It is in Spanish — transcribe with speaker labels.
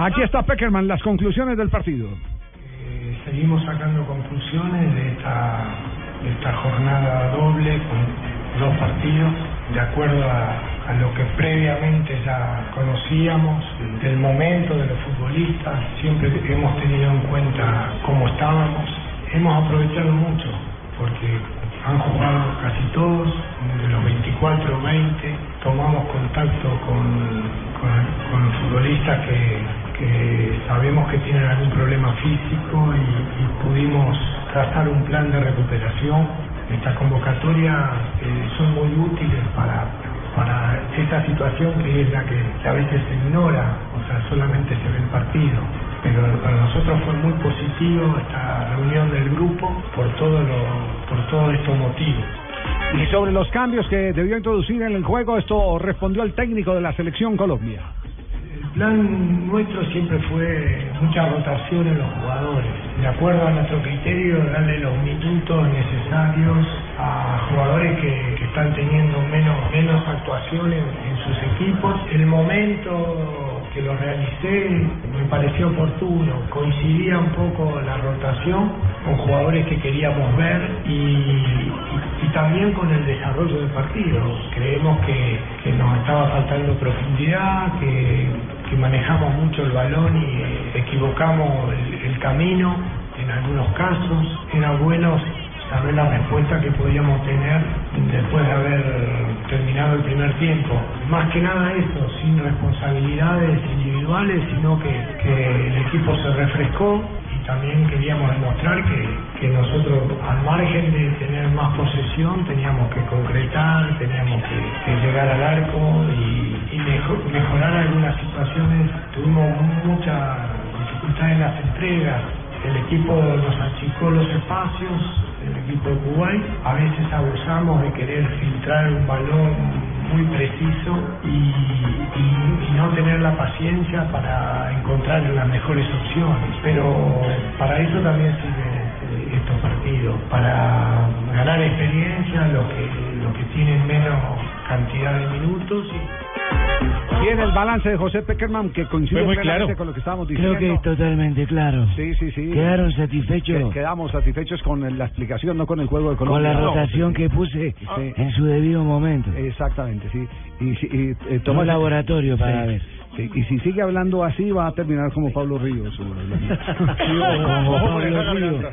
Speaker 1: Aquí está Peckerman, las conclusiones del partido.
Speaker 2: Eh, seguimos sacando conclusiones de esta, de esta jornada doble con dos partidos, de acuerdo a, a lo que previamente ya conocíamos, del momento de los futbolistas, siempre hemos tenido en cuenta cómo estábamos, hemos aprovechado mucho, porque han jugado casi todos, de los 24 20, tomamos contacto con, con, con futbolistas que, que sabemos que tienen algún problema físico y, y pudimos trazar un plan de recuperación. Estas convocatorias eh, son muy útiles para, para esta situación que es la que, a veces se ignora, o sea, solamente se ve el partido pero para nosotros fue muy positivo esta reunión del grupo por todo lo, por todos estos motivos.
Speaker 1: Y sobre los cambios que debió introducir en el juego, esto respondió el técnico de la selección Colombia.
Speaker 2: Plan nuestro siempre fue mucha rotación en los jugadores, de acuerdo a nuestro criterio, darle los minutos necesarios a jugadores que, que están teniendo menos, menos actuaciones en sus equipos. El momento que lo realicé me pareció oportuno, coincidía un poco la rotación con jugadores que queríamos ver y, también con el desarrollo del partido. Creemos que, nos estaba faltando profundidad, que, manejamos mucho el balón y equivocamos el camino en algunos casos. Era bueno saber la respuesta que podíamos tener después de haber terminado el primer tiempo. Más que nada eso, sin responsabilidades individuales, sino que, el equipo se refrescó y también queríamos demostrar que, nosotros, al margen de tener más posesión, teníamos que concretar, teníamos que, llegar al arco y, y mejor, mejorar algunas situaciones. Tuvimos mucha dificultad en las entregas, el equipo nos achicó los espacios, el equipo de Kuwait. A veces abusamos de querer filtrar un balón muy preciso y, y, no tener la paciencia para encontrar las mejores opciones. Pero para eso también sirven estos partidos, para ganar experiencia los que, los que tienen menos cantidad de minutos. Y,
Speaker 1: Tiene el balance de José Peckerman que coincide
Speaker 3: muy claro.
Speaker 1: con lo que estábamos diciendo.
Speaker 3: Creo que totalmente claro.
Speaker 1: Sí, sí, sí.
Speaker 3: ¿Quedaron satisfechos?
Speaker 1: Que- Quedamos satisfechos con la explicación, no con el juego de
Speaker 3: Con
Speaker 1: Colombia.
Speaker 3: la
Speaker 1: No,
Speaker 3: rotación que puse
Speaker 1: Sí.
Speaker 3: en su debido momento.
Speaker 1: Exactamente, sí. Y, si- y, eh,
Speaker 3: Tomó
Speaker 1: Tomás-
Speaker 3: laboratorio para
Speaker 1: Sí,
Speaker 3: ver.
Speaker 1: sí. Y si sigue hablando así, va a terminar como Pablo Ríos.
Speaker 3: Como Pablo Ríos.